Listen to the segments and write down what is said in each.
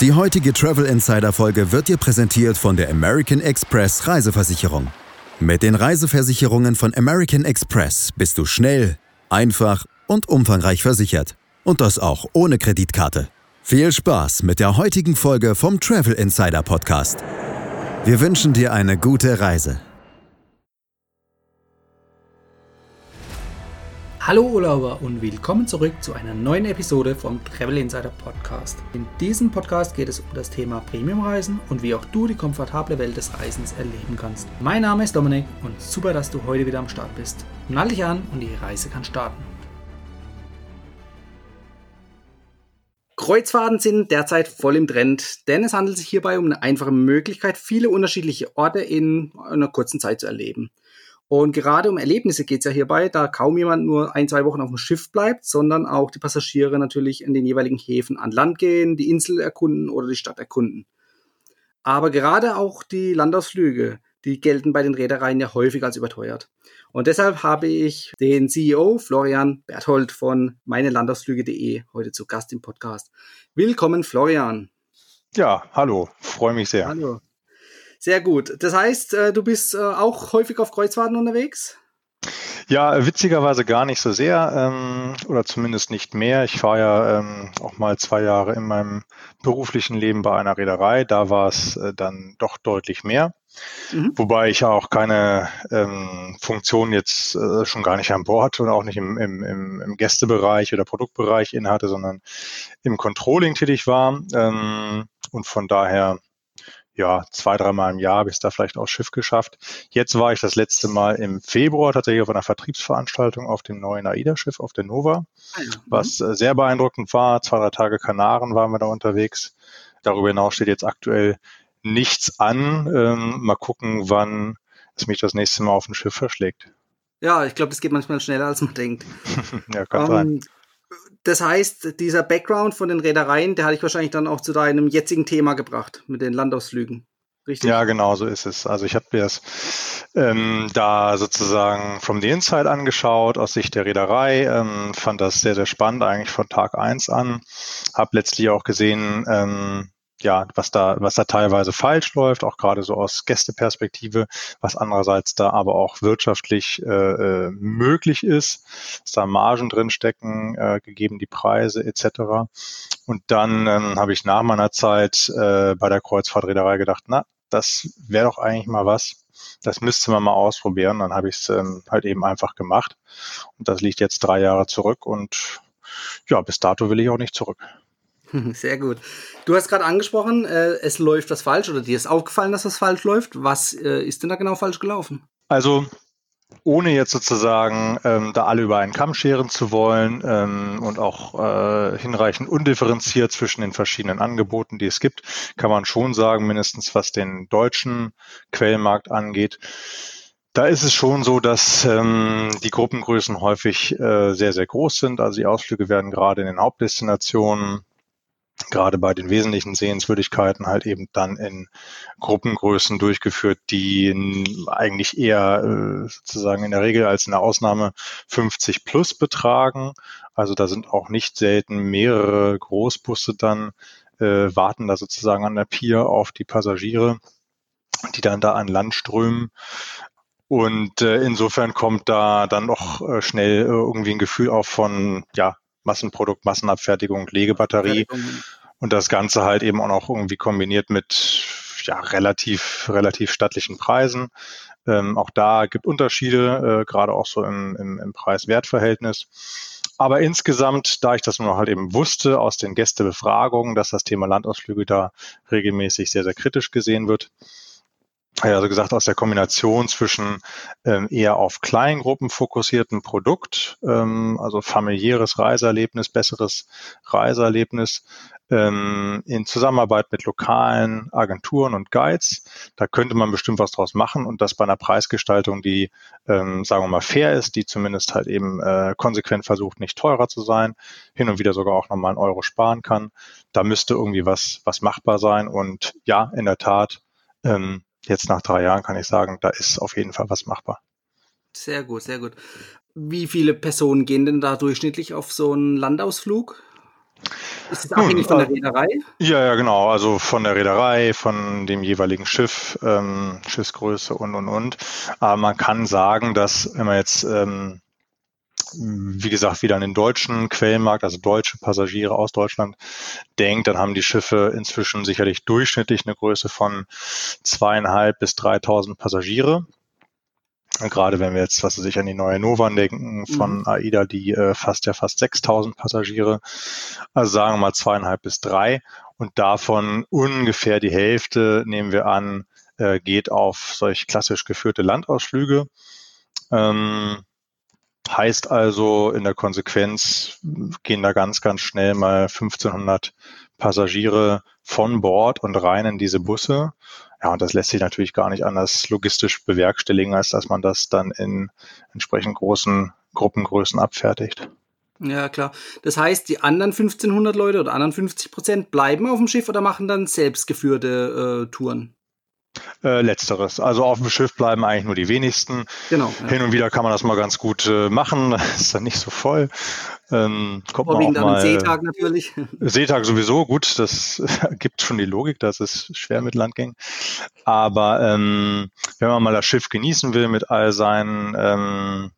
Die heutige Travel Insider Folge wird dir präsentiert von der American Express Reiseversicherung. Mit den Reiseversicherungen von American Express bist du schnell, einfach und umfangreich versichert. Und das auch ohne Kreditkarte. Viel Spaß mit der heutigen Folge vom Travel Insider Podcast. Wir wünschen dir eine gute Reise. Hallo Urlauber und willkommen zurück zu einer neuen Episode vom Travel Insider Podcast. In diesem Podcast geht es um das Thema Premiumreisen und wie auch du die komfortable Welt des Reisens erleben kannst. Mein Name ist Dominik und super, dass du heute wieder am Start bist. Nall dich an und die Reise kann starten. Kreuzfahrten sind derzeit voll im Trend, denn es handelt sich hierbei um eine einfache Möglichkeit, viele unterschiedliche Orte in einer kurzen Zeit zu erleben. Und gerade um Erlebnisse geht es ja hierbei, da kaum jemand nur ein, zwei Wochen auf dem Schiff bleibt, sondern auch die Passagiere natürlich in den jeweiligen Häfen an Land gehen, die Insel erkunden oder die Stadt erkunden. Aber gerade auch die Landausflüge, die gelten bei den Reedereien ja häufig als überteuert. Und deshalb habe ich den CEO Florian Berthold von meinelandausflüge.de heute zu Gast im Podcast. Willkommen, Florian. Ja, hallo, freue mich sehr. Hallo. Sehr gut. Das heißt, äh, du bist äh, auch häufig auf Kreuzfahrten unterwegs? Ja, witzigerweise gar nicht so sehr ähm, oder zumindest nicht mehr. Ich war ja ähm, auch mal zwei Jahre in meinem beruflichen Leben bei einer Reederei. Da war es äh, dann doch deutlich mehr. Mhm. Wobei ich auch keine ähm, Funktion jetzt äh, schon gar nicht an Bord und auch nicht im, im, im, im Gästebereich oder Produktbereich innehatte, sondern im Controlling tätig war. Ähm, und von daher ja, zwei, dreimal im Jahr habe ich es da vielleicht aufs Schiff geschafft. Jetzt war ich das letzte Mal im Februar tatsächlich auf einer Vertriebsveranstaltung auf dem neuen AIDA-Schiff auf der Nova, ah mhm. was äh, sehr beeindruckend war. Zwei, drei Tage Kanaren waren wir da unterwegs. Darüber hinaus steht jetzt aktuell nichts an. Ähm, mal gucken, wann es mich das nächste Mal auf dem Schiff verschlägt. Ja, ich glaube, das geht manchmal schneller, als man denkt. ja, kann um, sein. Das heißt, dieser Background von den Reedereien, der hatte ich wahrscheinlich dann auch zu deinem jetzigen Thema gebracht mit den Landausflügen. Richtig? Ja, genau so ist es. Also ich habe mir das ähm, da sozusagen from the inside angeschaut, aus Sicht der Reederei, ähm, fand das sehr, sehr spannend eigentlich von Tag eins an. Habe letztlich auch gesehen, ähm, ja, was da, was da teilweise falsch läuft, auch gerade so aus Gästeperspektive, was andererseits da aber auch wirtschaftlich äh, äh, möglich ist, dass da Margen drin stecken, äh, gegeben die Preise etc. Und dann ähm, habe ich nach meiner Zeit äh, bei der Kreuzfahrtreederei gedacht, na, das wäre doch eigentlich mal was. Das müsste man mal ausprobieren. Dann habe ich es ähm, halt eben einfach gemacht. Und das liegt jetzt drei Jahre zurück und ja, bis dato will ich auch nicht zurück. Sehr gut. Du hast gerade angesprochen, äh, es läuft was falsch oder dir ist aufgefallen, dass das falsch läuft. Was äh, ist denn da genau falsch gelaufen? Also ohne jetzt sozusagen ähm, da alle über einen Kamm scheren zu wollen ähm, und auch äh, hinreichend undifferenziert zwischen den verschiedenen Angeboten, die es gibt, kann man schon sagen, mindestens was den deutschen Quellmarkt angeht, da ist es schon so, dass ähm, die Gruppengrößen häufig äh, sehr, sehr groß sind. Also die Ausflüge werden gerade in den Hauptdestinationen gerade bei den wesentlichen Sehenswürdigkeiten halt eben dann in Gruppengrößen durchgeführt, die eigentlich eher äh, sozusagen in der Regel als in der Ausnahme 50 plus betragen. Also da sind auch nicht selten mehrere Großbusse dann, äh, warten da sozusagen an der Pier auf die Passagiere, die dann da an Land strömen. Und äh, insofern kommt da dann auch äh, schnell äh, irgendwie ein Gefühl auf von, ja, Massenprodukt, Massenabfertigung, Legebatterie. Und das Ganze halt eben auch noch irgendwie kombiniert mit ja, relativ, relativ stattlichen Preisen. Ähm, auch da gibt Unterschiede, äh, gerade auch so im, im, im Preis-Wert-Verhältnis. Aber insgesamt, da ich das nur halt eben wusste aus den Gästebefragungen, dass das Thema Landausflüge da regelmäßig sehr, sehr kritisch gesehen wird, also gesagt, aus der Kombination zwischen ähm, eher auf Kleingruppen fokussierten Produkt, ähm, also familiäres Reiseerlebnis, besseres Reiseerlebnis, ähm, in Zusammenarbeit mit lokalen Agenturen und Guides. Da könnte man bestimmt was draus machen und das bei einer Preisgestaltung, die, ähm, sagen wir mal, fair ist, die zumindest halt eben äh, konsequent versucht, nicht teurer zu sein, hin und wieder sogar auch nochmal einen Euro sparen kann. Da müsste irgendwie was, was machbar sein und ja, in der Tat, ähm, jetzt nach drei Jahren kann ich sagen, da ist auf jeden Fall was machbar. Sehr gut, sehr gut. Wie viele Personen gehen denn da durchschnittlich auf so einen Landausflug? Ist es abhängig von der äh, Reederei? Ja, ja, genau. Also von der Reederei, von dem jeweiligen Schiff, ähm, Schiffsgröße und, und, und. Aber man kann sagen, dass, wenn man jetzt, ähm, wie gesagt, wieder an den deutschen Quellenmarkt, also deutsche Passagiere aus Deutschland denkt, dann haben die Schiffe inzwischen sicherlich durchschnittlich eine Größe von zweieinhalb bis 3.000 Passagiere. Gerade wenn wir jetzt, was weiß ich, an die neue Novan denken von mhm. AIDA, die äh, fast ja fast 6000 Passagiere, also sagen wir mal zweieinhalb bis drei und davon ungefähr die Hälfte, nehmen wir an, äh, geht auf solch klassisch geführte Landausflüge. Ähm, heißt also in der Konsequenz gehen da ganz, ganz schnell mal 1500 Passagiere von Bord und rein in diese Busse. Ja, und das lässt sich natürlich gar nicht anders logistisch bewerkstelligen, als dass man das dann in entsprechend großen Gruppengrößen abfertigt. Ja, klar. Das heißt, die anderen 1500 Leute oder anderen 50 Prozent bleiben auf dem Schiff oder machen dann selbstgeführte äh, Touren? Äh, letzteres. Also auf dem Schiff bleiben eigentlich nur die wenigsten. Genau. Ja. Hin und wieder kann man das mal ganz gut äh, machen. ist dann nicht so voll. Ähm, kommt man auch mal, Seetag natürlich. Seetag sowieso, gut, das gibt schon die Logik, dass es schwer mit Landgängen. Aber ähm, wenn man mal das Schiff genießen will mit all seinen ähm,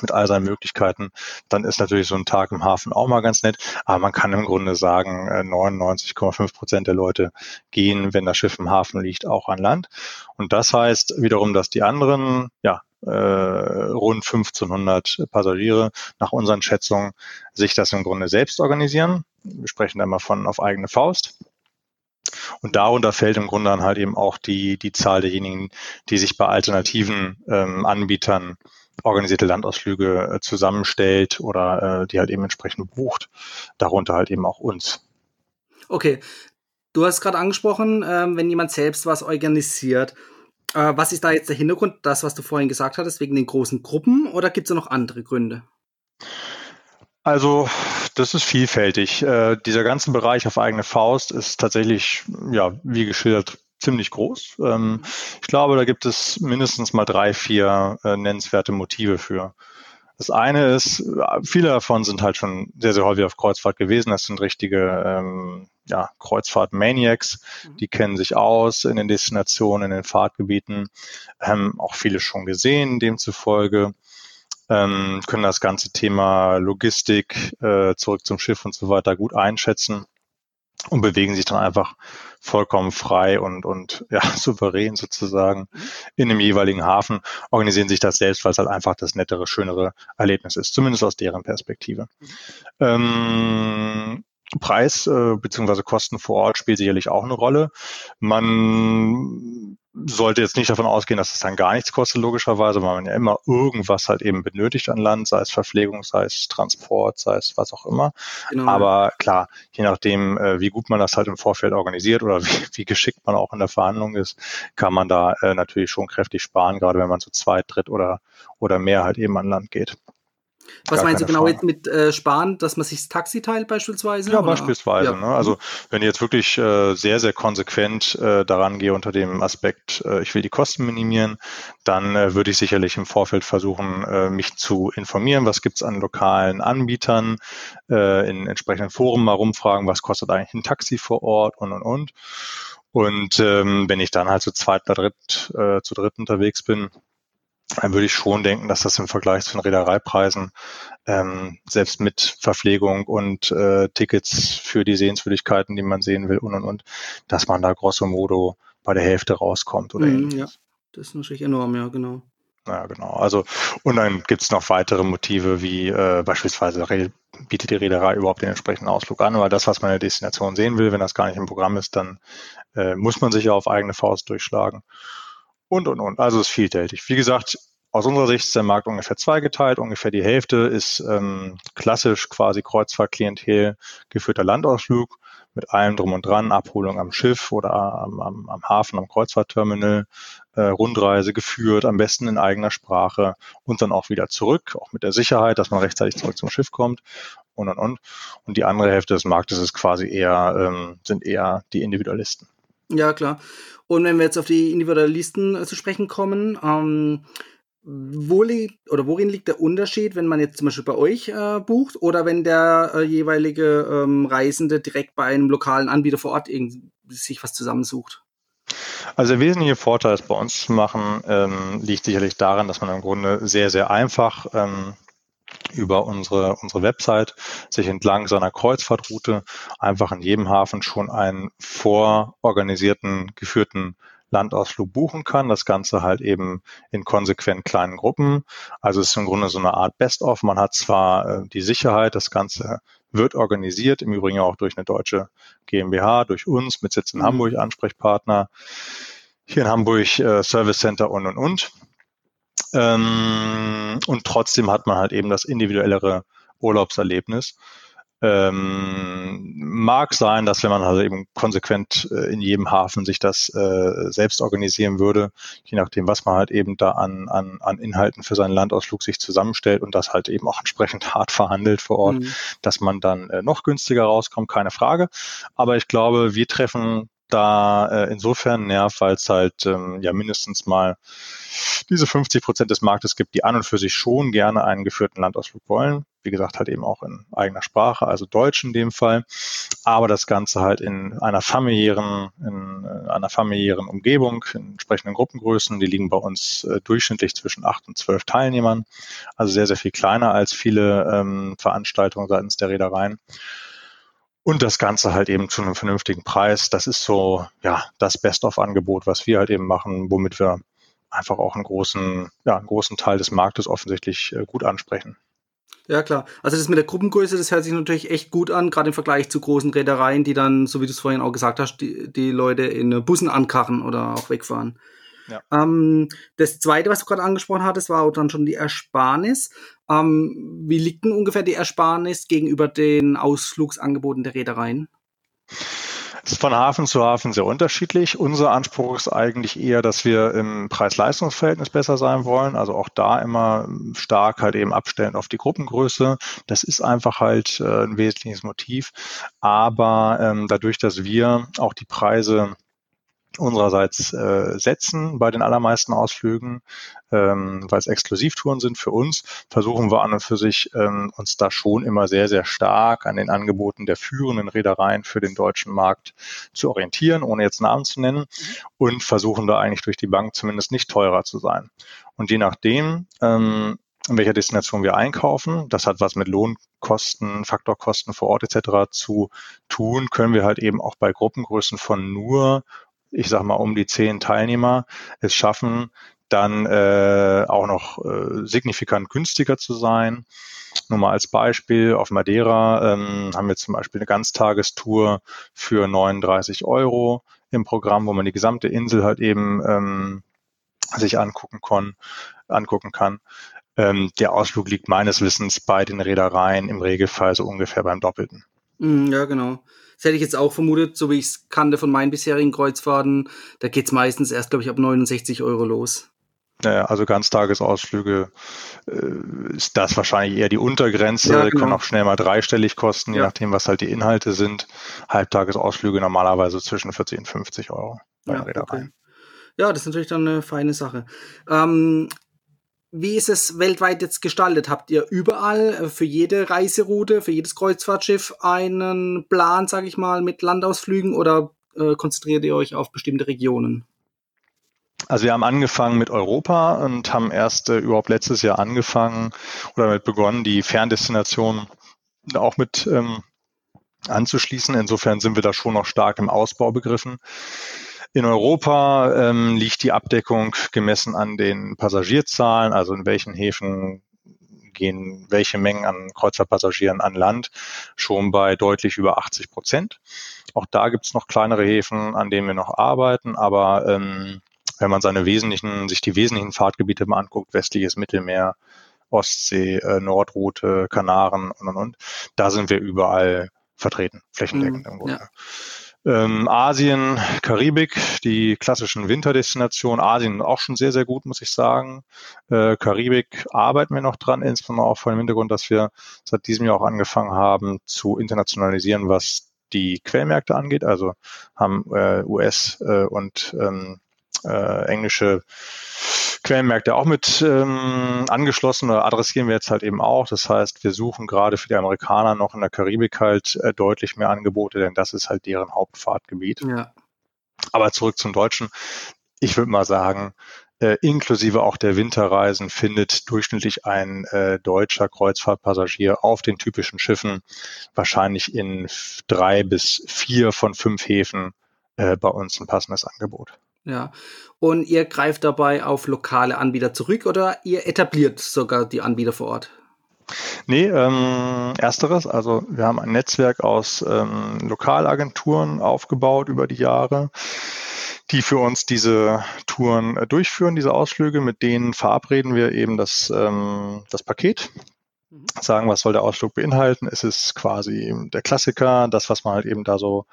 mit all seinen Möglichkeiten, dann ist natürlich so ein Tag im Hafen auch mal ganz nett. Aber man kann im Grunde sagen, 99,5 äh, Prozent der Leute gehen, wenn das Schiff im Hafen liegt, auch an Land. Und das heißt wiederum, dass die anderen, ja, äh, rund 1500 Passagiere nach unseren Schätzungen sich das im Grunde selbst organisieren. Wir sprechen da immer von auf eigene Faust. Und darunter fällt im Grunde dann halt eben auch die, die Zahl derjenigen, die sich bei alternativen ähm, Anbietern organisierte Landausflüge äh, zusammenstellt oder äh, die halt eben entsprechend bucht. Darunter halt eben auch uns. Okay. Du hast gerade angesprochen, ähm, wenn jemand selbst was organisiert. Äh, was ist da jetzt der Hintergrund? Das, was du vorhin gesagt hattest, wegen den großen Gruppen oder gibt es noch andere Gründe? Also, das ist vielfältig. Äh, dieser ganze Bereich auf eigene Faust ist tatsächlich, ja, wie geschildert, ziemlich groß. Ähm, ich glaube, da gibt es mindestens mal drei, vier äh, nennenswerte Motive für. Das eine ist, viele davon sind halt schon sehr, sehr häufig auf Kreuzfahrt gewesen. Das sind richtige ähm, ja, Kreuzfahrt-Maniacs, mhm. die kennen sich aus in den Destinationen, in den Fahrtgebieten, haben auch viele schon gesehen, demzufolge ähm, können das ganze Thema Logistik äh, zurück zum Schiff und so weiter gut einschätzen und bewegen sich dann einfach vollkommen frei und, und ja, souverän sozusagen in dem jeweiligen Hafen, organisieren sich das selbst, weil es halt einfach das nettere, schönere Erlebnis ist, zumindest aus deren Perspektive. Ähm, Preis äh, bzw. Kosten vor Ort spielt sicherlich auch eine Rolle. Man sollte jetzt nicht davon ausgehen, dass es dann gar nichts kostet, logischerweise, weil man ja immer irgendwas halt eben benötigt an Land, sei es Verpflegung, sei es Transport, sei es was auch immer. Genau. Aber klar, je nachdem, äh, wie gut man das halt im Vorfeld organisiert oder wie, wie geschickt man auch in der Verhandlung ist, kann man da äh, natürlich schon kräftig sparen, gerade wenn man zu zweit, dritt oder, oder mehr halt eben an Land geht. Was meinst du genau Frage. jetzt mit äh, sparen, dass man sich das Taxi teilt beispielsweise? Ja, oder? beispielsweise. Ja. Ne? Also wenn ich jetzt wirklich äh, sehr, sehr konsequent äh, daran gehe unter dem Aspekt, äh, ich will die Kosten minimieren, dann äh, würde ich sicherlich im Vorfeld versuchen, äh, mich zu informieren, was gibt's an lokalen Anbietern, äh, in entsprechenden Foren mal rumfragen, was kostet eigentlich ein Taxi vor Ort und und und. Und ähm, wenn ich dann halt zu zweit oder dritt, äh, zu dritt unterwegs bin, dann würde ich schon denken, dass das im Vergleich zu den Reedereipreisen ähm, selbst mit Verpflegung und äh, Tickets für die Sehenswürdigkeiten, die man sehen will und und und, dass man da grosso modo bei der Hälfte rauskommt oder mm, Ja, das ist natürlich enorm, ja, genau. Ja, genau. Also, und dann gibt es noch weitere Motive, wie äh, beispielsweise bietet die Reederei überhaupt den entsprechenden Ausflug an, weil das, was man in der Destination sehen will, wenn das gar nicht im Programm ist, dann äh, muss man sich ja auf eigene Faust durchschlagen und, und, und. Also es ist vielfältig. Wie gesagt, aus unserer Sicht ist der Markt ungefähr zweigeteilt. Ungefähr die Hälfte ist ähm, klassisch quasi Kreuzfahrtklientel geführter Landausflug mit allem drum und dran, Abholung am Schiff oder am, am, am Hafen, am Kreuzfahrtterminal, äh, Rundreise geführt, am besten in eigener Sprache und dann auch wieder zurück, auch mit der Sicherheit, dass man rechtzeitig zurück zum Schiff kommt und und und. Und die andere Hälfte des Marktes ist quasi eher, ähm, sind eher die Individualisten. Ja, klar. Und wenn wir jetzt auf die Individualisten äh, zu sprechen kommen, ähm, wo liegt oder worin liegt der Unterschied, wenn man jetzt zum Beispiel bei euch äh, bucht oder wenn der äh, jeweilige ähm, Reisende direkt bei einem lokalen Anbieter vor Ort sich was zusammensucht? Also der wesentliche Vorteil, es bei uns zu machen, ähm, liegt sicherlich daran, dass man im Grunde sehr, sehr einfach ähm, über unsere, unsere Website sich entlang seiner Kreuzfahrtroute einfach in jedem Hafen schon einen vororganisierten, geführten Landausflug buchen kann. Das Ganze halt eben in konsequent kleinen Gruppen. Also es ist im Grunde so eine Art Best-of. Man hat zwar äh, die Sicherheit, das Ganze wird organisiert, im Übrigen auch durch eine deutsche GmbH, durch uns mit Sitz in mhm. Hamburg, Ansprechpartner, hier in Hamburg äh, Service Center und und und. Ähm, und trotzdem hat man halt eben das individuellere Urlaubserlebnis. Ähm, mag sein, dass wenn man also eben konsequent äh, in jedem Hafen sich das äh, selbst organisieren würde, je nachdem, was man halt eben da an, an, an Inhalten für seinen Landausflug sich zusammenstellt und das halt eben auch entsprechend hart verhandelt vor Ort, mhm. dass man dann äh, noch günstiger rauskommt, keine Frage. Aber ich glaube, wir treffen da äh, insofern nervt, weil es halt ähm, ja mindestens mal diese 50 Prozent des Marktes gibt, die an und für sich schon gerne einen geführten Landausflug wollen. Wie gesagt, halt eben auch in eigener Sprache, also Deutsch in dem Fall. Aber das Ganze halt in einer familiären, in äh, einer familiären Umgebung, in entsprechenden Gruppengrößen. Die liegen bei uns äh, durchschnittlich zwischen acht und zwölf Teilnehmern. Also sehr, sehr viel kleiner als viele ähm, Veranstaltungen seitens der Reedereien. Und das Ganze halt eben zu einem vernünftigen Preis. Das ist so, ja, das Best-of-Angebot, was wir halt eben machen, womit wir einfach auch einen großen, ja, einen großen Teil des Marktes offensichtlich äh, gut ansprechen. Ja, klar. Also das mit der Gruppengröße, das hört sich natürlich echt gut an, gerade im Vergleich zu großen Reedereien, die dann, so wie du es vorhin auch gesagt hast, die, die Leute in Bussen ankarren oder auch wegfahren. Ja. Ähm, das zweite, was du gerade angesprochen hattest, war auch dann schon die Ersparnis. Ähm, wie liegt denn ungefähr die Ersparnis gegenüber den Ausflugsangeboten der Reedereien? Ist von Hafen zu Hafen sehr unterschiedlich. Unser Anspruch ist eigentlich eher, dass wir im Preis-Leistungs-Verhältnis besser sein wollen. Also auch da immer stark halt eben abstellen auf die Gruppengröße. Das ist einfach halt äh, ein wesentliches Motiv. Aber ähm, dadurch, dass wir auch die Preise unsererseits äh, setzen bei den allermeisten Ausflügen, ähm, weil es Exklusivtouren sind für uns, versuchen wir an und für sich ähm, uns da schon immer sehr, sehr stark an den Angeboten der führenden Reedereien für den deutschen Markt zu orientieren, ohne jetzt Namen zu nennen, und versuchen da eigentlich durch die Bank zumindest nicht teurer zu sein. Und je nachdem, ähm, in welcher Destination wir einkaufen. Das hat was mit Lohnkosten, Faktorkosten vor Ort etc. zu tun. Können wir halt eben auch bei Gruppengrößen von nur ich sag mal, um die zehn Teilnehmer es schaffen, dann äh, auch noch äh, signifikant günstiger zu sein. Nur mal als Beispiel, auf Madeira ähm, haben wir zum Beispiel eine Ganztagestour für 39 Euro im Programm, wo man die gesamte Insel halt eben ähm, sich angucken, kann. angucken kann. Ähm, der Ausflug liegt meines Wissens bei den Reedereien im Regelfall so ungefähr beim Doppelten. Mm, ja, genau. Das hätte ich jetzt auch vermutet, so wie ich es kannte von meinen bisherigen Kreuzfahrten. Da geht's meistens erst, glaube ich, ab 69 Euro los. Naja, also Ganztagesausflüge äh, ist das wahrscheinlich eher die Untergrenze, ja, genau. können auch schnell mal dreistellig kosten, je nachdem, was halt die Inhalte sind. Halbtagesausflüge normalerweise zwischen 40 und 50 Euro bei ja, Okay. Ja, das ist natürlich dann eine feine Sache. Ähm, wie ist es weltweit jetzt gestaltet? Habt ihr überall äh, für jede Reiseroute, für jedes Kreuzfahrtschiff einen Plan, sage ich mal, mit Landausflügen oder äh, konzentriert ihr euch auf bestimmte Regionen? Also wir haben angefangen mit Europa und haben erst äh, überhaupt letztes Jahr angefangen oder damit begonnen, die Ferndestinationen auch mit ähm, anzuschließen. Insofern sind wir da schon noch stark im Ausbau begriffen. In Europa ähm, liegt die Abdeckung gemessen an den Passagierzahlen, also in welchen Häfen gehen welche Mengen an Kreuzfahrtpassagieren an Land, schon bei deutlich über 80 Prozent. Auch da gibt es noch kleinere Häfen, an denen wir noch arbeiten, aber ähm, wenn man seine wesentlichen, sich die wesentlichen Fahrtgebiete mal anguckt, westliches Mittelmeer, Ostsee, äh, Nordroute, Kanaren und und und, da sind wir überall vertreten, flächendeckend mm, im Grunde. Ja. Ähm, Asien, Karibik, die klassischen Winterdestinationen. Asien auch schon sehr, sehr gut, muss ich sagen. Äh, Karibik arbeiten wir noch dran, insbesondere auch vor dem Hintergrund, dass wir seit diesem Jahr auch angefangen haben zu internationalisieren, was die Quellmärkte angeht. Also haben äh, US äh, und ähm, äh, englische Quellenmärkte auch mit ähm, angeschlossen oder adressieren wir jetzt halt eben auch. Das heißt, wir suchen gerade für die Amerikaner noch in der Karibik halt äh, deutlich mehr Angebote, denn das ist halt deren Hauptfahrtgebiet. Ja. Aber zurück zum Deutschen. Ich würde mal sagen, äh, inklusive auch der Winterreisen findet durchschnittlich ein äh, deutscher Kreuzfahrtpassagier auf den typischen Schiffen wahrscheinlich in drei bis vier von fünf Häfen äh, bei uns ein passendes Angebot. Ja. Und ihr greift dabei auf lokale Anbieter zurück oder ihr etabliert sogar die Anbieter vor Ort? Nee, ähm, ersteres. Also wir haben ein Netzwerk aus ähm, Lokalagenturen aufgebaut über die Jahre, die für uns diese Touren äh, durchführen, diese Ausflüge. Mit denen verabreden wir eben das, ähm, das Paket. Mhm. Sagen, was soll der Ausflug beinhalten? Es ist quasi der Klassiker, das, was man halt eben da so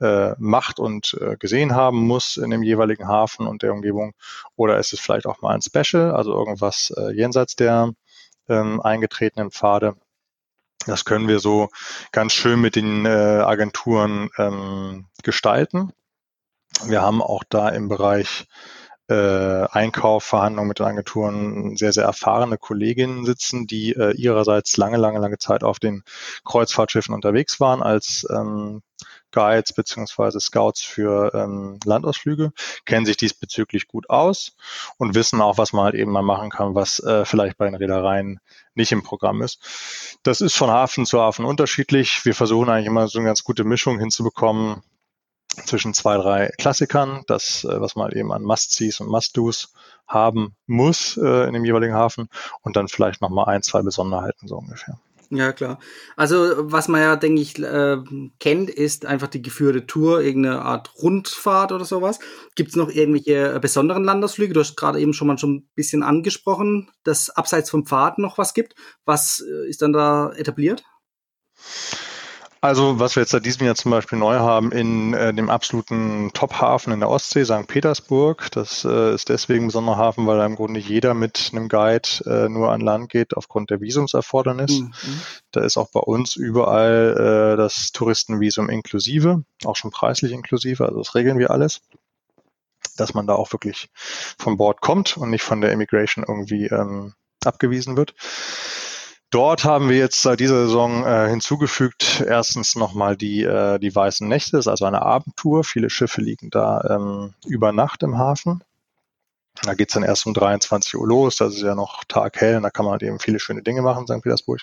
äh, macht und äh, gesehen haben muss in dem jeweiligen Hafen und der Umgebung. Oder ist es vielleicht auch mal ein Special, also irgendwas äh, jenseits der ähm, eingetretenen Pfade. Das können wir so ganz schön mit den äh, Agenturen ähm, gestalten. Wir haben auch da im Bereich äh, Einkauf, Verhandlungen mit den Agenturen sehr, sehr erfahrene Kolleginnen sitzen, die äh, ihrerseits lange, lange, lange Zeit auf den Kreuzfahrtschiffen unterwegs waren als ähm, Guides beziehungsweise Scouts für ähm, Landausflüge, kennen sich diesbezüglich gut aus und wissen auch, was man halt eben mal machen kann, was äh, vielleicht bei den Reedereien nicht im Programm ist. Das ist von Hafen zu Hafen unterschiedlich. Wir versuchen eigentlich immer so eine ganz gute Mischung hinzubekommen zwischen zwei, drei Klassikern, das, äh, was man eben an Must-Sees und Must-Dos haben muss äh, in dem jeweiligen Hafen und dann vielleicht nochmal ein, zwei Besonderheiten so ungefähr. Ja, klar. Also, was man ja, denke ich, äh, kennt, ist einfach die geführte Tour, irgendeine Art Rundfahrt oder sowas. Gibt es noch irgendwelche äh, besonderen Landausflüge? Du hast gerade eben schon mal schon ein bisschen angesprochen, dass abseits vom Pfad noch was gibt. Was äh, ist dann da etabliert? Also was wir jetzt seit diesem Jahr zum Beispiel neu haben in äh, dem absoluten Top-Hafen in der Ostsee, St. Petersburg. Das äh, ist deswegen ein besonderer Hafen, weil da im Grunde jeder mit einem Guide äh, nur an Land geht aufgrund der Visumserfordernis. Mhm. Da ist auch bei uns überall äh, das Touristenvisum inklusive, auch schon preislich inklusive, also das regeln wir alles dass man da auch wirklich von Bord kommt und nicht von der Immigration irgendwie ähm, abgewiesen wird. Dort haben wir jetzt seit dieser Saison äh, hinzugefügt, erstens nochmal die, äh, die Weißen Nächte, das ist also eine Abendtour. Viele Schiffe liegen da ähm, über Nacht im Hafen. Da geht's dann erst um 23 Uhr los, das ist ja noch taghell und da kann man halt eben viele schöne Dinge machen in St. Petersburg.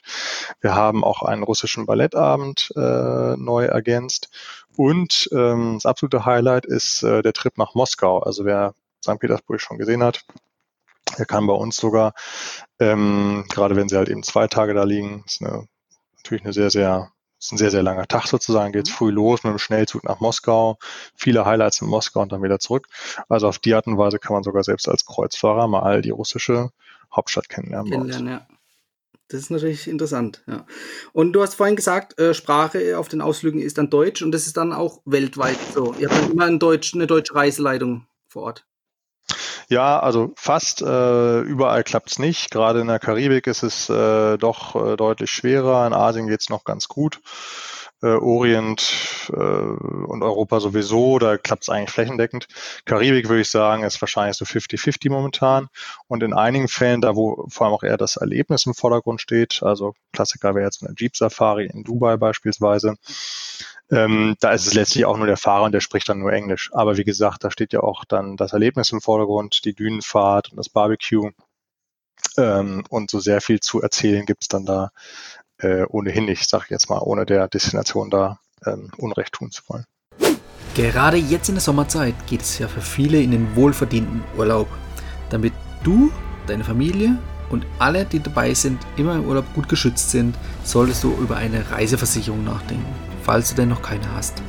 Wir haben auch einen russischen Ballettabend äh, neu ergänzt und ähm, das absolute Highlight ist äh, der Trip nach Moskau. Also wer St. Petersburg schon gesehen hat, er kann bei uns sogar, ähm, gerade wenn sie halt eben zwei Tage da liegen, ist eine, natürlich eine sehr, sehr, ist ein sehr, sehr langer Tag sozusagen, geht's mhm. früh los mit dem Schnellzug nach Moskau, viele Highlights in Moskau und dann wieder zurück. Also auf die Art und Weise kann man sogar selbst als Kreuzfahrer mal die russische Hauptstadt kennenlernen. kennenlernen ja. Das ist natürlich interessant, ja. Und du hast vorhin gesagt, äh, Sprache auf den Ausflügen ist dann Deutsch und das ist dann auch weltweit so. Ihr habt dann immer ein Deutsch, eine deutsche Reiseleitung vor Ort. Ja, also fast äh, überall klappt's nicht. Gerade in der Karibik ist es äh, doch äh, deutlich schwerer. In Asien geht's noch ganz gut. Äh, Orient äh, und Europa sowieso, da klappt's eigentlich flächendeckend. Karibik würde ich sagen, ist wahrscheinlich so 50-50 momentan. Und in einigen Fällen, da wo vor allem auch eher das Erlebnis im Vordergrund steht, also Klassiker wäre jetzt eine Jeep Safari in Dubai beispielsweise, ähm, da ist es letztlich auch nur der Fahrer und der spricht dann nur Englisch. Aber wie gesagt, da steht ja auch dann das Erlebnis im Vordergrund, die Dünenfahrt und das Barbecue. Ähm, und so sehr viel zu erzählen gibt's dann da äh, ohnehin nicht, sag ich jetzt mal, ohne der Destination da ähm, Unrecht tun zu wollen. Gerade jetzt in der Sommerzeit geht es ja für viele in den wohlverdienten Urlaub. Damit du, deine Familie und alle, die dabei sind, immer im Urlaub gut geschützt sind, solltest du über eine Reiseversicherung nachdenken falls du denn noch keine hast.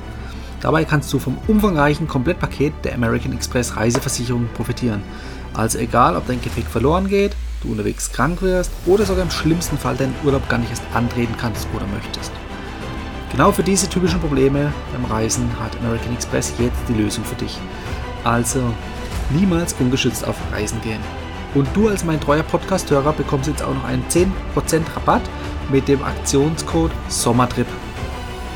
Dabei kannst du vom umfangreichen Komplettpaket der American Express Reiseversicherung profitieren. Also egal, ob dein Gepäck verloren geht, du unterwegs krank wirst oder sogar im schlimmsten Fall deinen Urlaub gar nicht erst antreten kannst oder möchtest. Genau für diese typischen Probleme beim Reisen hat American Express jetzt die Lösung für dich. Also niemals ungeschützt auf Reisen gehen. Und du als mein treuer Podcast-Hörer bekommst jetzt auch noch einen 10% Rabatt mit dem Aktionscode Sommertrip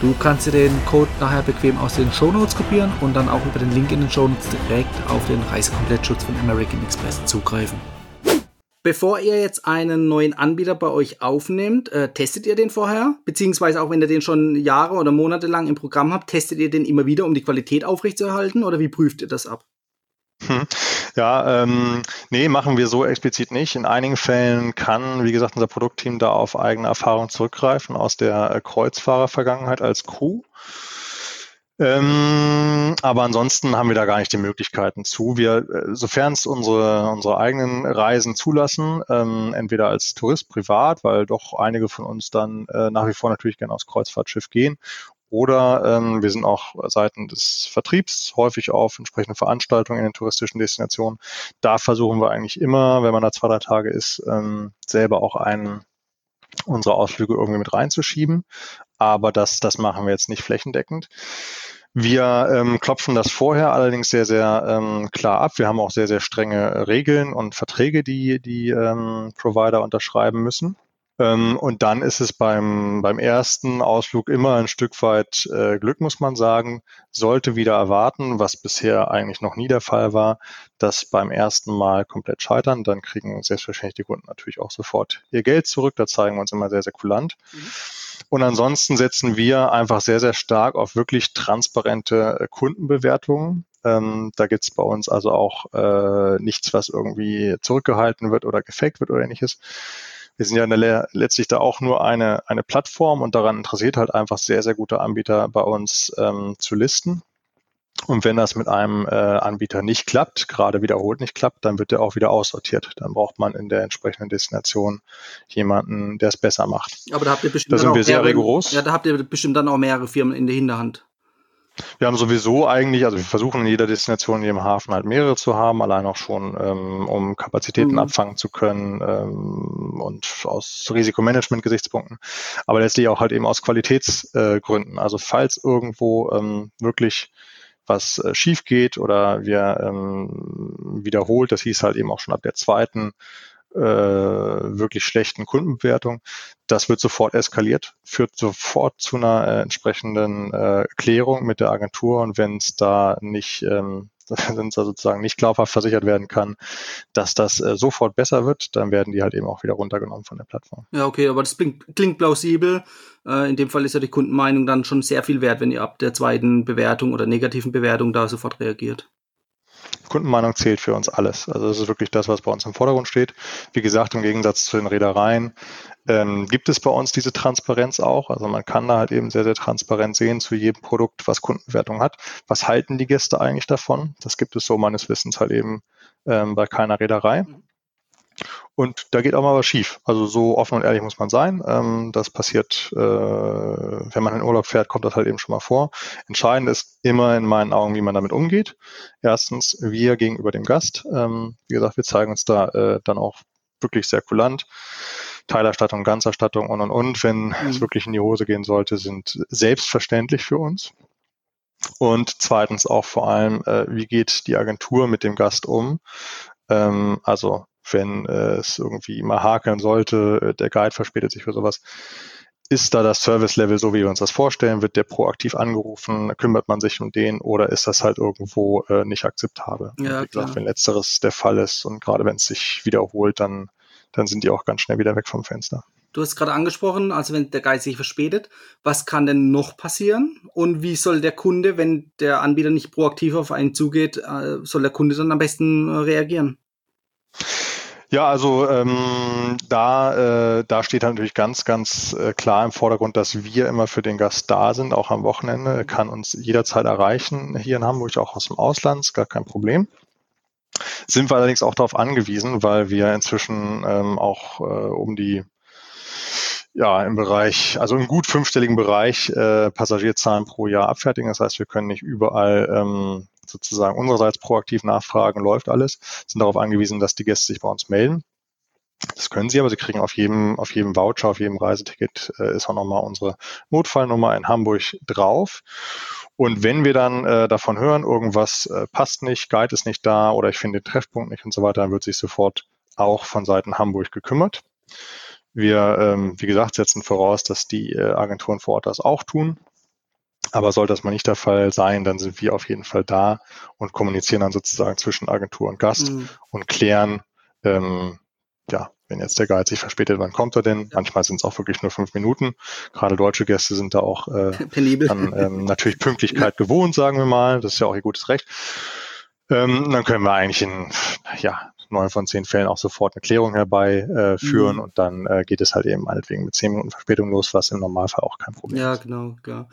Du kannst dir den Code nachher bequem aus den Shownotes kopieren und dann auch über den Link in den Shownotes direkt auf den Reisekomplettschutz von American Express zugreifen. Bevor ihr jetzt einen neuen Anbieter bei euch aufnehmt, äh, testet ihr den vorher? Beziehungsweise auch wenn ihr den schon Jahre oder Monate lang im Programm habt, testet ihr den immer wieder, um die Qualität aufrechtzuerhalten oder wie prüft ihr das ab? Hm. Ja, ähm, nee, machen wir so explizit nicht. In einigen Fällen kann, wie gesagt, unser Produktteam da auf eigene Erfahrung zurückgreifen aus der äh, Kreuzfahrervergangenheit als Crew. Ähm, aber ansonsten haben wir da gar nicht die Möglichkeiten zu. Wir, äh, sofern es unsere, unsere eigenen Reisen zulassen, ähm, entweder als Tourist privat, weil doch einige von uns dann äh, nach wie vor natürlich gerne aufs Kreuzfahrtschiff gehen, oder ähm, wir sind auch Seiten des Vertriebs häufig auf entsprechende Veranstaltungen in den touristischen Destinationen. Da versuchen wir eigentlich immer, wenn man da zwei, drei Tage ist, ähm, selber auch einen unsere Ausflüge irgendwie mit reinzuschieben. Aber das, das machen wir jetzt nicht flächendeckend. Wir ähm, klopfen das vorher allerdings sehr, sehr ähm, klar ab. Wir haben auch sehr, sehr strenge Regeln und Verträge, die die ähm, Provider unterschreiben müssen. Ähm, und dann ist es beim, beim ersten Ausflug immer ein Stück weit äh, Glück, muss man sagen. Sollte wieder erwarten, was bisher eigentlich noch nie der Fall war, dass beim ersten Mal komplett scheitern, dann kriegen selbstverständlich die Kunden natürlich auch sofort ihr Geld zurück. Da zeigen wir uns immer sehr, sehr kulant. Mhm. Und ansonsten setzen wir einfach sehr, sehr stark auf wirklich transparente äh, Kundenbewertungen. Ähm, da gibt's bei uns also auch äh, nichts, was irgendwie zurückgehalten wird oder gefaked wird oder ähnliches wir sind ja letztlich da auch nur eine, eine Plattform und daran interessiert halt einfach sehr, sehr gute Anbieter bei uns ähm, zu listen. Und wenn das mit einem äh, Anbieter nicht klappt, gerade wiederholt nicht klappt, dann wird der auch wieder aussortiert. Dann braucht man in der entsprechenden Destination jemanden, der es besser macht. Aber da habt ihr bestimmt da sind wir sehr rigoros. Ja, da habt ihr bestimmt dann auch mehrere Firmen in der Hinterhand. Wir haben sowieso eigentlich, also wir versuchen in jeder Destination in jedem Hafen halt mehrere zu haben, allein auch schon, ähm, um Kapazitäten mhm. abfangen zu können ähm, und aus Risikomanagement-Gesichtspunkten, aber letztlich auch halt eben aus Qualitätsgründen. Äh, also falls irgendwo ähm, wirklich was äh, schief geht oder wir ähm, wiederholt, das hieß halt eben auch schon ab der zweiten äh, wirklich schlechten Kundenbewertung. Das wird sofort eskaliert, führt sofort zu einer äh, entsprechenden äh, Klärung mit der Agentur und wenn es da nicht ähm, wenn es da sozusagen nicht glaubhaft versichert werden kann, dass das äh, sofort besser wird, dann werden die halt eben auch wieder runtergenommen von der Plattform. Ja, okay, aber das klingt, klingt plausibel. Äh, in dem Fall ist ja die Kundenmeinung dann schon sehr viel wert, wenn ihr ab der zweiten Bewertung oder negativen Bewertung da sofort reagiert. Kundenmeinung zählt für uns alles. Also das ist wirklich das, was bei uns im Vordergrund steht. Wie gesagt, im Gegensatz zu den Reedereien ähm, gibt es bei uns diese Transparenz auch. Also man kann da halt eben sehr, sehr transparent sehen zu jedem Produkt, was Kundenbewertung hat. Was halten die Gäste eigentlich davon? Das gibt es so meines Wissens halt eben ähm, bei keiner Reederei. Mhm. Und da geht auch mal was schief. Also so offen und ehrlich muss man sein. Ähm, das passiert, äh, wenn man in Urlaub fährt, kommt das halt eben schon mal vor. Entscheidend ist immer in meinen Augen, wie man damit umgeht. Erstens, wir gegenüber dem Gast. Ähm, wie gesagt, wir zeigen uns da äh, dann auch wirklich sehr kulant. Teilerstattung, Ganzerstattung und und und, wenn mhm. es wirklich in die Hose gehen sollte, sind selbstverständlich für uns. Und zweitens auch vor allem, äh, wie geht die Agentur mit dem Gast um? Ähm, also wenn äh, es irgendwie mal hakeln sollte, äh, der Guide verspätet sich für sowas. Ist da das Service-Level so, wie wir uns das vorstellen? Wird der proaktiv angerufen? Kümmert man sich um den? Oder ist das halt irgendwo äh, nicht akzeptabel? Ja, wie gesagt, wenn letzteres der Fall ist und gerade wenn es sich wiederholt, dann, dann sind die auch ganz schnell wieder weg vom Fenster. Du hast gerade angesprochen, also wenn der Guide sich verspätet, was kann denn noch passieren? Und wie soll der Kunde, wenn der Anbieter nicht proaktiv auf einen zugeht, äh, soll der Kunde dann am besten äh, reagieren? Ja, also ähm, da, äh, da steht natürlich ganz, ganz äh, klar im Vordergrund, dass wir immer für den Gast da sind, auch am Wochenende. Er kann uns jederzeit erreichen, hier in Hamburg, auch aus dem Ausland, ist gar kein Problem. Sind wir allerdings auch darauf angewiesen, weil wir inzwischen ähm, auch äh, um die ja, im Bereich, also im gut fünfstelligen Bereich äh, Passagierzahlen pro Jahr abfertigen. Das heißt, wir können nicht überall ähm, sozusagen unsererseits proaktiv nachfragen, läuft alles, sind darauf angewiesen, dass die Gäste sich bei uns melden. Das können sie, aber sie kriegen auf jedem, auf jedem Voucher, auf jedem Reiseticket äh, ist auch nochmal unsere Notfallnummer in Hamburg drauf. Und wenn wir dann äh, davon hören, irgendwas äh, passt nicht, Guide ist nicht da oder ich finde den Treffpunkt nicht und so weiter, dann wird sich sofort auch von Seiten Hamburg gekümmert. Wir, ähm, wie gesagt, setzen voraus, dass die äh, Agenturen vor Ort das auch tun. Aber sollte das mal nicht der Fall sein, dann sind wir auf jeden Fall da und kommunizieren dann sozusagen zwischen Agentur und Gast mhm. und klären, ähm, ja, wenn jetzt der Guide sich verspätet, wann kommt er denn? Manchmal sind es auch wirklich nur fünf Minuten. Gerade deutsche Gäste sind da auch äh, dann, ähm, natürlich Pünktlichkeit gewohnt, sagen wir mal. Das ist ja auch ihr gutes Recht. Ähm, dann können wir eigentlich in ja, neun von zehn Fällen auch sofort eine Klärung herbeiführen äh, mhm. und dann äh, geht es halt eben meinetwegen mit zehn Minuten Verspätung los, was im Normalfall auch kein Problem ja, ist. Ja, genau, ja.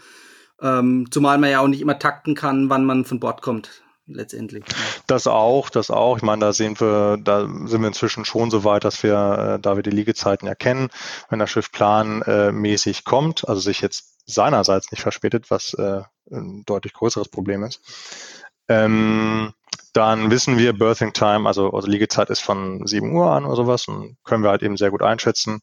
Ähm, zumal man ja auch nicht immer takten kann, wann man von Bord kommt letztendlich. Das auch, das auch. Ich meine, da sehen wir, da sind wir inzwischen schon so weit, dass wir, äh, da wir die Liegezeiten erkennen, wenn das Schiff planmäßig äh, kommt, also sich jetzt seinerseits nicht verspätet, was äh, ein deutlich größeres Problem ist, ähm, dann wissen wir Birthing Time, also, also Liegezeit ist von 7 Uhr an oder sowas und können wir halt eben sehr gut einschätzen,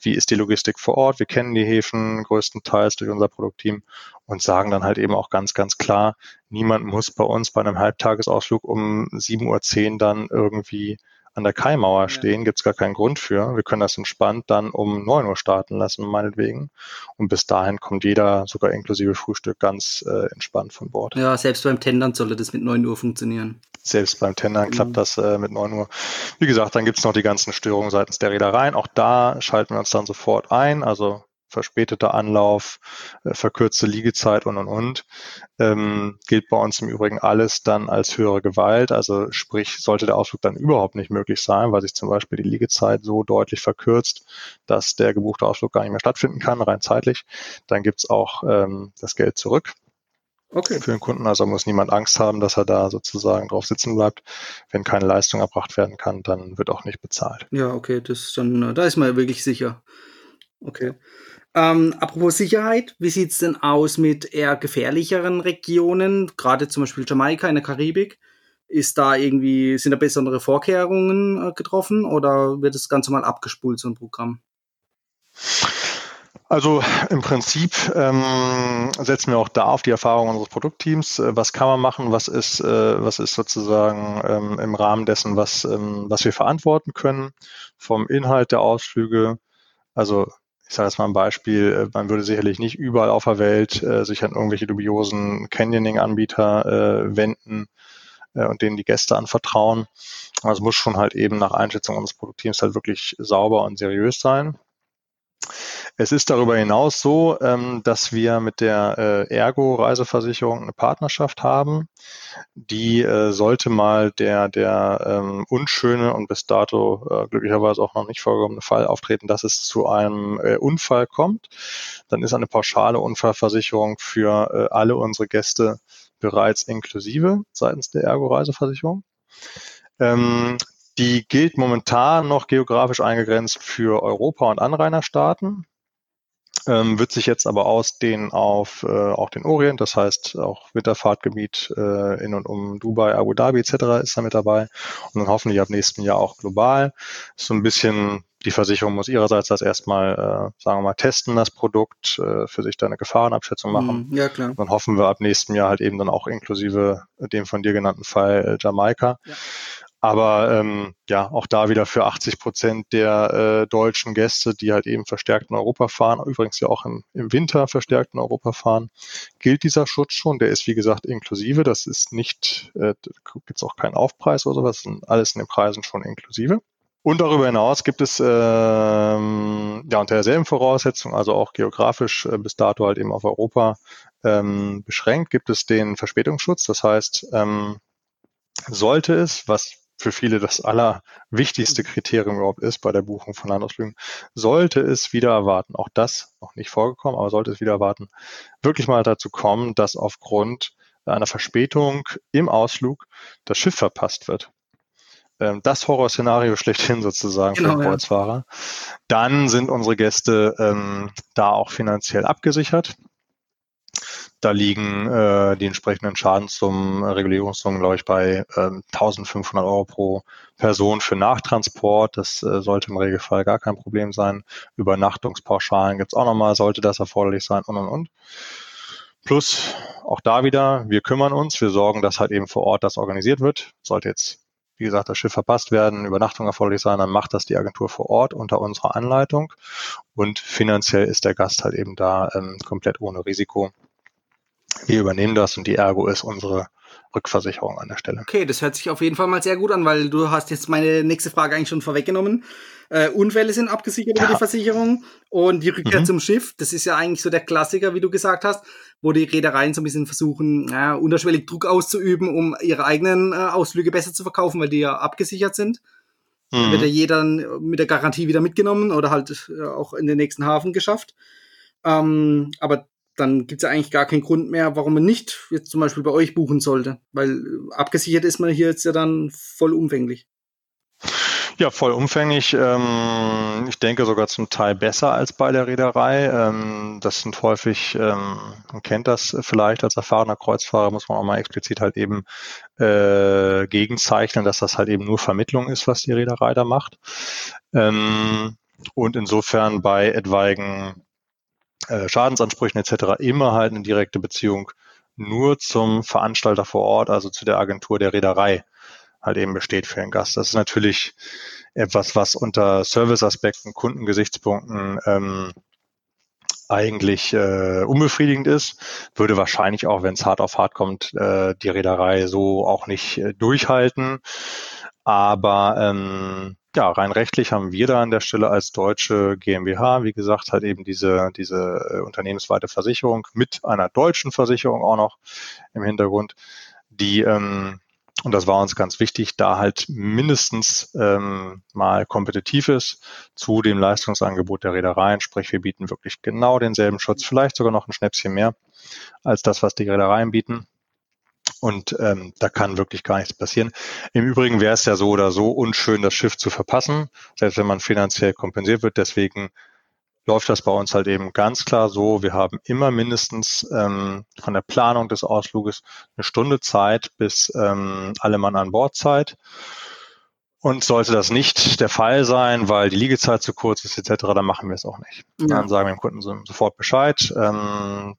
wie ist die Logistik vor Ort. Wir kennen die Häfen größtenteils durch unser Produktteam und sagen dann halt eben auch ganz, ganz klar, niemand muss bei uns bei einem Halbtagesausflug um 7.10 Uhr dann irgendwie an der Kaimauer stehen, ja. gibt es gar keinen Grund für. Wir können das entspannt dann um neun Uhr starten lassen, meinetwegen. Und bis dahin kommt jeder, sogar inklusive Frühstück, ganz äh, entspannt von Bord. Ja, selbst beim Tendern sollte das mit neun Uhr funktionieren. Selbst beim Tendern mhm. klappt das äh, mit neun Uhr. Wie gesagt, dann gibt es noch die ganzen Störungen seitens der Reedereien. Auch da schalten wir uns dann sofort ein. Also verspäteter Anlauf, äh, verkürzte Liegezeit und und und. Ähm, gilt bei uns im Übrigen alles dann als höhere Gewalt. Also sprich, sollte der Ausflug dann überhaupt nicht möglich sein, weil sich zum Beispiel die Liegezeit so deutlich verkürzt, dass der gebuchte Ausflug gar nicht mehr stattfinden kann, rein zeitlich, dann gibt's auch ähm, das Geld zurück. Okay. Für den Kunden. Also muss niemand Angst haben, dass er da sozusagen drauf sitzen bleibt. Wenn keine Leistung erbracht werden kann, dann wird auch nicht bezahlt. Ja, okay, das dann, da ist man ja wirklich sicher. Okay. Ähm, apropos Sicherheit, wie sieht's denn aus mit eher gefährlicheren Regionen, gerade zum Beispiel Jamaika in der Karibik? Ist da irgendwie, sind da besondere Vorkehrungen äh, getroffen oder wird das Ganze mal abgespult, so ein Programm? Also im Prinzip ähm, setzen wir auch da auf die Erfahrung unseres Produktteams. Äh, was kann man machen? Was ist, äh, was ist sozusagen ähm, im Rahmen dessen, was, ähm, was wir verantworten können vom Inhalt der Ausflüge? Also ich sage jetzt mal ein Beispiel, äh, man würde sicherlich nicht überall auf der Welt äh, sich an irgendwelche dubiosen Canyoning-Anbieter äh, wenden äh, und denen die Gäste anvertrauen. Also es muss schon halt eben nach Einschätzung unseres Produktteams halt wirklich sauber und seriös sein. Es ist darüber hinaus so, ähm, dass wir mit der äh, Ergo Reiseversicherung eine Partnerschaft haben. Die äh, sollte mal der, der ähm, unschöne und bis dato äh, glücklicherweise auch noch nicht vorgekommene Fall auftreten, dass es zu einem Unfall kommt. Dann ist eine pauschale Unfallversicherung für alle unsere Gäste bereits inklusive seitens der Ergo Reiseversicherung. Ähm, die gilt momentan noch geografisch eingegrenzt für Europa und Anrainerstaaten, ähm, wird sich jetzt aber ausdehnen auf äh, auch den Orient, das heißt auch Winterfahrtgebiet äh, in und um Dubai, Abu Dhabi etc. ist da mit dabei und dann hoffentlich ab nächsten Jahr auch global. So ein bisschen die Versicherung muss ihrerseits das erstmal, äh, sagen wir mal, testen, das Produkt, äh, für sich da eine Gefahrenabschätzung machen. Mhm, ja, klar. Dann hoffen wir ab nächstem Jahr halt eben dann auch inklusive dem von dir genannten Fall äh, Jamaika. Ja. Aber ähm, ja, auch da wieder für 80 Prozent der äh, deutschen Gäste, die halt eben verstärkt in Europa fahren, übrigens ja auch im, im Winter verstärkt in Europa fahren, gilt dieser Schutz schon. Der ist wie gesagt inklusive. Das ist nicht, äh, gibt es auch keinen Aufpreis oder sowas, sind alles in den Preisen schon inklusive. Und darüber hinaus gibt es ähm, ja unter derselben Voraussetzung, also auch geografisch äh, bis dato halt eben auf Europa ähm, beschränkt, gibt es den Verspätungsschutz. Das heißt, ähm, sollte es, was für viele das allerwichtigste mhm. Kriterium überhaupt ist bei der Buchung von Landausflügen, sollte es wieder erwarten, auch das noch nicht vorgekommen, aber sollte es wieder erwarten, wirklich mal dazu kommen, dass aufgrund einer Verspätung im Ausflug das Schiff verpasst wird. Ähm, das Horrorszenario schlechthin sozusagen genau, für den Kreuzfahrer. Ja. Dann sind unsere Gäste ähm, da auch finanziell abgesichert. Da liegen äh, die entsprechenden Schadenssummen, äh, Regulierungssummen, glaube ich, bei äh, 1500 Euro pro Person für Nachtransport. Das äh, sollte im Regelfall gar kein Problem sein. Übernachtungspauschalen gibt's auch nochmal, sollte das erforderlich sein und und und. Plus auch da wieder, wir kümmern uns, wir sorgen, dass halt eben vor Ort das organisiert wird. Sollte jetzt wie gesagt, das Schiff verpasst werden, Übernachtung erforderlich sein, dann macht das die Agentur vor Ort unter unserer Anleitung. Und finanziell ist der Gast halt eben da ähm, komplett ohne Risiko Wir übernehmen das und die Ergo ist unsere Rückversicherung an der Stelle. Okay, das hört sich auf jeden Fall mal sehr gut an, weil du hast jetzt meine nächste Frage eigentlich schon vorweggenommen. Äh, Unfälle sind abgesichert ja. über die Versicherung und die Rückkehr mhm. zum Schiff, das ist ja eigentlich so der Klassiker, wie du gesagt hast, wo die Reedereien so ein bisschen versuchen, ja, unterschwellig Druck auszuüben, um ihre eigenen äh, Ausflüge besser zu verkaufen, weil die ja abgesichert sind. Mhm. Dann wird ja jeder mit der Garantie wieder mitgenommen oder halt äh, auch in den nächsten Hafen geschafft. Ähm, aber dann gibt es ja eigentlich gar keinen Grund mehr, warum man nicht jetzt zum Beispiel bei euch buchen sollte, weil äh, abgesichert ist man hier jetzt ja dann vollumfänglich. Ja, vollumfänglich. Ähm, ich denke sogar zum Teil besser als bei der Reederei. Ähm, das sind häufig, ähm, man kennt das vielleicht als erfahrener Kreuzfahrer, muss man auch mal explizit halt eben äh, gegenzeichnen, dass das halt eben nur Vermittlung ist, was die Reederei da macht. Ähm, und insofern bei etwaigen äh, Schadensansprüchen etc. immer halt eine direkte Beziehung nur zum Veranstalter vor Ort, also zu der Agentur der Reederei halt eben besteht für den Gast. Das ist natürlich etwas, was unter Serviceaspekten, Kundengesichtspunkten ähm, eigentlich äh, unbefriedigend ist, würde wahrscheinlich auch, wenn es hart auf hart kommt, äh, die Reederei so auch nicht äh, durchhalten. Aber ähm, ja, rein rechtlich haben wir da an der Stelle als deutsche GmbH, wie gesagt, halt eben diese, diese äh, unternehmensweite Versicherung mit einer deutschen Versicherung auch noch im Hintergrund, die, ähm, und das war uns ganz wichtig, da halt mindestens ähm, mal kompetitiv ist zu dem Leistungsangebot der Reedereien. Sprich, wir bieten wirklich genau denselben Schutz, vielleicht sogar noch ein Schnäppchen mehr als das, was die Reedereien bieten. Und ähm, da kann wirklich gar nichts passieren. Im Übrigen wäre es ja so oder so unschön, das Schiff zu verpassen, selbst wenn man finanziell kompensiert wird. Deswegen läuft das bei uns halt eben ganz klar so. Wir haben immer mindestens ähm, von der Planung des Ausfluges eine Stunde Zeit bis ähm, alle Mann an Bord Zeit. Und sollte das nicht der Fall sein, weil die Liegezeit zu kurz ist etc., dann machen wir es auch nicht. Ja. Dann sagen wir dem Kunden so, sofort Bescheid. Ähm,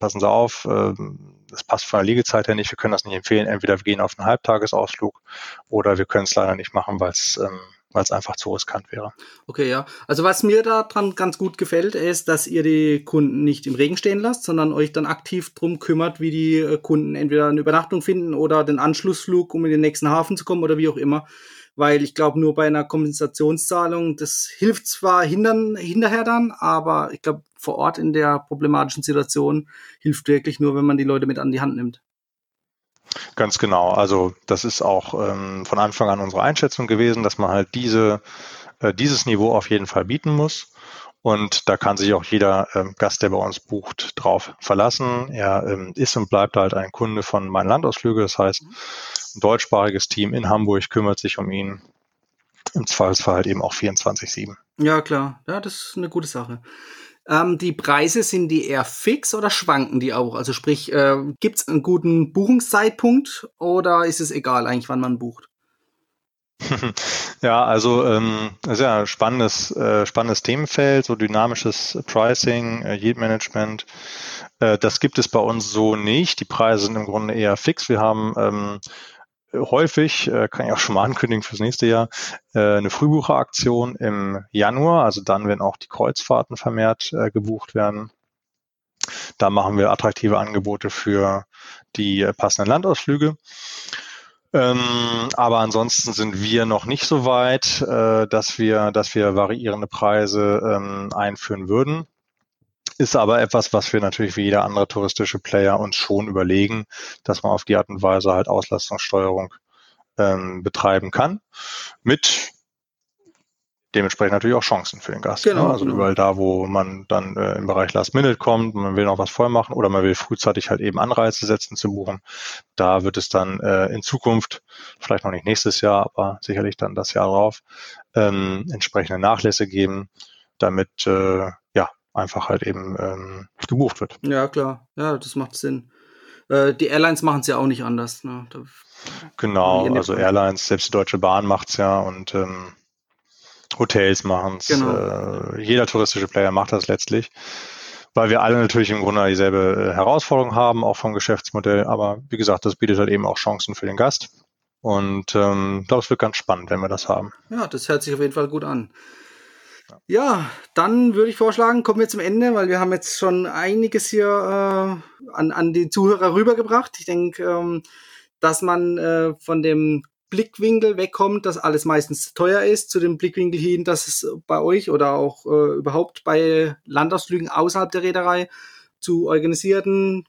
passen Sie auf, ähm, das passt von der Liegezeit her nicht, wir können das nicht empfehlen. Entweder wir gehen auf einen Halbtagesausflug oder wir können es leider nicht machen, weil es ähm, weil es einfach zu riskant wäre. Okay, ja. Also was mir daran ganz gut gefällt, ist, dass ihr die Kunden nicht im Regen stehen lasst, sondern euch dann aktiv drum kümmert, wie die äh, Kunden entweder eine Übernachtung finden oder den Anschlussflug, um in den nächsten Hafen zu kommen oder wie auch immer. Weil ich glaube, nur bei einer Kompensationszahlung, das hilft zwar hindern, hinterher dann, aber ich glaube, vor Ort in der problematischen Situation hilft wirklich nur, wenn man die Leute mit an die Hand nimmt. Ganz genau. Also das ist auch ähm, von Anfang an unsere Einschätzung gewesen, dass man halt diese, äh, dieses Niveau auf jeden Fall bieten muss. Und da kann sich auch jeder ähm, Gast, der bei uns bucht, drauf verlassen. Er ähm, ist und bleibt halt ein Kunde von meinen Landausflüge. Das heißt, ein deutschsprachiges Team in Hamburg kümmert sich um ihn. Im Zweifelsfall halt eben auch 24-7. Ja, klar. Ja, das ist eine gute Sache. Ähm, die Preise, sind die eher fix oder schwanken die auch? Also sprich, äh, gibt es einen guten Buchungszeitpunkt oder ist es egal eigentlich, wann man bucht? Ja, also ähm, sehr ja spannendes, äh, spannendes Themenfeld, so dynamisches Pricing, äh, Yield Management. Äh, das gibt es bei uns so nicht. Die Preise sind im Grunde eher fix. Wir haben ähm, häufig, äh, kann ich auch schon mal ankündigen fürs nächste Jahr, äh, eine Frühbucheraktion im Januar, also dann, wenn auch die Kreuzfahrten vermehrt äh, gebucht werden. Da machen wir attraktive Angebote für die passenden Landausflüge. Ähm, aber ansonsten sind wir noch nicht so weit, äh, dass wir, dass wir variierende Preise ähm, einführen würden. Ist aber etwas, was wir natürlich wie jeder andere touristische Player uns schon überlegen, dass man auf die Art und Weise halt Auslastungssteuerung ähm, betreiben kann. Mit dementsprechend natürlich auch Chancen für den Gast. Ne? Genau. Ne? Also genau. überall da, wo man dann äh, im Bereich Last Minute kommt, man will noch was voll machen oder man will frühzeitig halt eben Anreize setzen zu buchen, da wird es dann äh, in Zukunft, vielleicht noch nicht nächstes Jahr, aber sicherlich dann das Jahr darauf, ähm, entsprechende Nachlässe geben, damit äh, einfach halt eben ähm, gebucht wird. Ja, klar. Ja, das macht Sinn. Äh, die Airlines machen es ja auch nicht anders. Ne? Da genau, also Airlines, selbst die Deutsche Bahn macht es ja und ähm, Hotels machen es. Genau. Äh, jeder touristische Player macht das letztlich. Weil wir alle natürlich im Grunde dieselbe äh, Herausforderung haben, auch vom Geschäftsmodell. Aber wie gesagt, das bietet halt eben auch Chancen für den Gast. Und ähm, ich glaube, es wird ganz spannend, wenn wir das haben. Ja, das hört sich auf jeden Fall gut an. Ja, dann würde ich vorschlagen, kommen wir zum Ende, weil wir haben jetzt schon einiges hier äh, an, an die Zuhörer rübergebracht. Ich denke, ähm, dass man äh, von dem Blickwinkel wegkommt, dass alles meistens teuer ist, zu dem Blickwinkel hin, dass es bei euch oder auch äh, überhaupt bei Landausflügen außerhalb der Reederei zu organisierten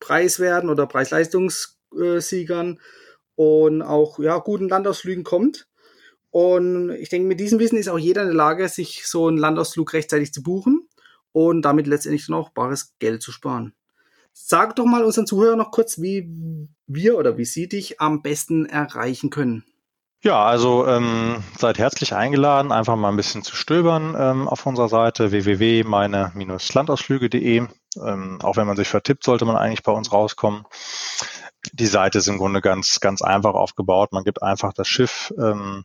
Preiswerten oder Preis-Leistungssiegern und auch ja, guten Landausflügen kommt. Und ich denke, mit diesem Wissen ist auch jeder in der Lage, sich so einen Landausflug rechtzeitig zu buchen und damit letztendlich dann auch bares Geld zu sparen. Sag doch mal unseren Zuhörern noch kurz, wie wir oder wie sie dich am besten erreichen können. Ja, also ähm, seid herzlich eingeladen, einfach mal ein bisschen zu stöbern ähm, auf unserer Seite www.meine-landausflüge.de. Ähm, auch wenn man sich vertippt, sollte man eigentlich bei uns rauskommen. Die Seite ist im Grunde ganz, ganz einfach aufgebaut. Man gibt einfach das Schiff ähm,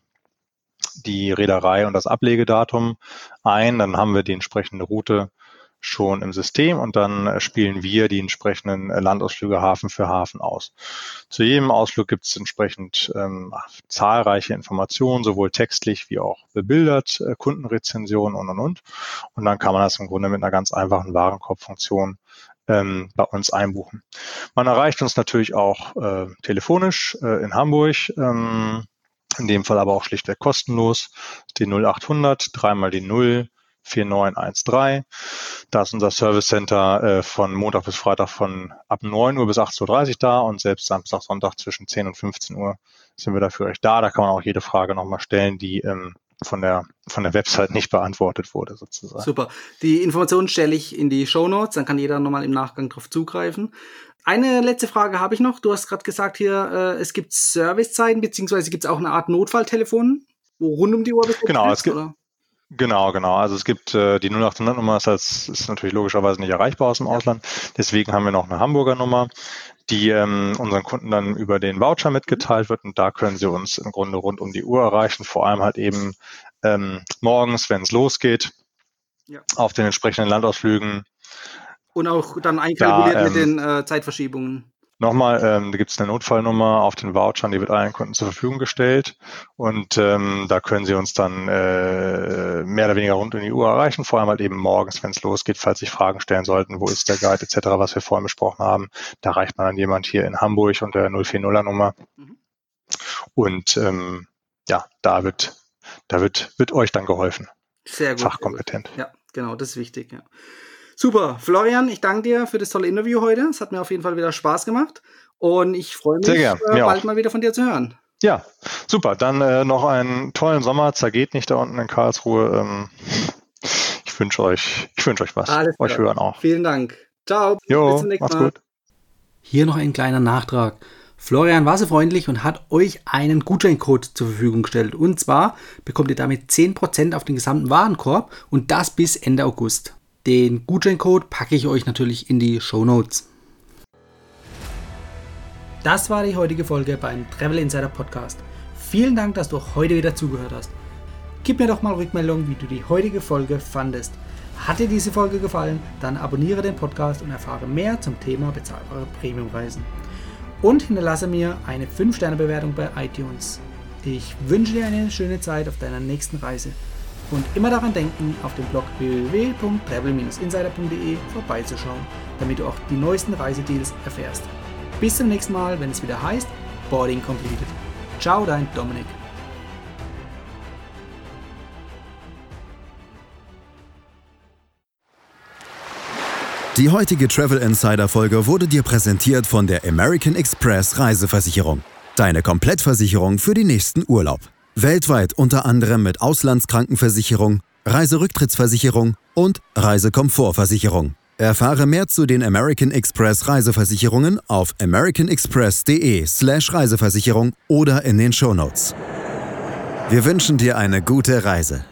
die Reederei und das Ablegedatum ein, dann haben wir die entsprechende Route schon im System und dann äh, spielen wir die entsprechenden äh, Landausflüge Hafen für Hafen aus. Zu jedem Ausflug gibt es entsprechend ähm, zahlreiche Informationen, sowohl textlich wie auch bebildert, äh, Kundenrezensionen und und und. Und dann kann man das im Grunde mit einer ganz einfachen Warenkorbfunktion ähm, bei uns einbuchen. Man erreicht uns natürlich auch äh, telefonisch äh, in Hamburg. Ähm, in dem Fall aber auch schlichtweg kostenlos. Die 0800, dreimal die 0, 4913. Da ist unser Service Center äh, von Montag bis Freitag von ab 9 Uhr bis 18.30 Uhr da und selbst Samstag, Sonntag zwischen 10 und 15 Uhr sind wir da für euch da. Da kann man auch jede Frage nochmal stellen, die ähm, von der, von der Website nicht beantwortet wurde, sozusagen. Super. Die Informationen stelle ich in die Show Notes, dann kann jeder nochmal im Nachgang drauf zugreifen. Eine letzte Frage habe ich noch. Du hast gerade gesagt hier, äh, es gibt Servicezeiten, beziehungsweise gibt es auch eine Art Notfalltelefon, wo rund um die Uhr besetzt Genau, es gibt, oder? Genau, genau. Also es gibt äh, die 0800-Nummer ist, als, ist natürlich logischerweise nicht erreichbar aus dem Ausland. Deswegen haben wir noch eine Hamburger Nummer, die ähm, unseren Kunden dann über den Voucher mitgeteilt wird und da können sie uns im Grunde rund um die Uhr erreichen. Vor allem halt eben ähm, morgens, wenn es losgeht, ja. auf den entsprechenden Landausflügen und auch dann einkalkuliert ja, ähm, mit den äh, Zeitverschiebungen. Nochmal, ähm, da gibt es eine Notfallnummer auf den Vouchern, die wird allen Kunden zur Verfügung gestellt. Und ähm, da können Sie uns dann äh, mehr oder weniger rund um die Uhr erreichen, vor allem halt eben morgens, wenn es losgeht, falls sich Fragen stellen sollten, wo ist der Guide etc., was wir vorhin besprochen haben. Da reicht man dann jemand hier in Hamburg unter der 040er Nummer. Mhm. Und ähm, ja, da wird, da wird, wird euch dann geholfen. Sehr gut. Fachkompetent. Ja, genau, das ist wichtig. Ja. Super. Florian, ich danke dir für das tolle Interview heute. Es hat mir auf jeden Fall wieder Spaß gemacht. Und ich freue mich, äh, bald auch. mal wieder von dir zu hören. Ja, super. Dann äh, noch einen tollen Sommer. Zergeht nicht da unten in Karlsruhe. Ähm, ich wünsche euch, ich wünsche euch was. Alles euch hören auch. Vielen Dank. Ciao. Jo, Bis zum nächsten Mal. gut. Hier noch ein kleiner Nachtrag. Florian war so freundlich und hat euch einen Gutscheincode zur Verfügung gestellt. Und zwar bekommt ihr damit 10% auf den gesamten Warenkorb und das bis Ende August. Den Gutscheincode packe ich euch natürlich in die Show Notes. Das war die heutige Folge beim Travel Insider Podcast. Vielen Dank, dass du heute wieder zugehört hast. Gib mir doch mal Rückmeldung, wie du die heutige Folge fandest. Hat dir diese Folge gefallen, dann abonniere den Podcast und erfahre mehr zum Thema bezahlbare Premiumreisen. Und hinterlasse mir eine 5-Sterne-Bewertung bei iTunes. Ich wünsche dir eine schöne Zeit auf deiner nächsten Reise. Und immer daran denken, auf dem Blog www.travel-insider.de vorbeizuschauen, damit du auch die neuesten Reisedeals erfährst. Bis zum nächsten Mal, wenn es wieder heißt Boarding Completed. Ciao, dein Dominik. Die heutige Travel Insider Folge wurde dir präsentiert von der American Express Reiseversicherung. Deine Komplettversicherung für den nächsten Urlaub. Weltweit unter anderem mit Auslandskrankenversicherung, Reiserücktrittsversicherung und Reisekomfortversicherung. Erfahre mehr zu den American Express Reiseversicherungen auf americanexpress.de/slash Reiseversicherung oder in den Shownotes. Wir wünschen dir eine gute Reise.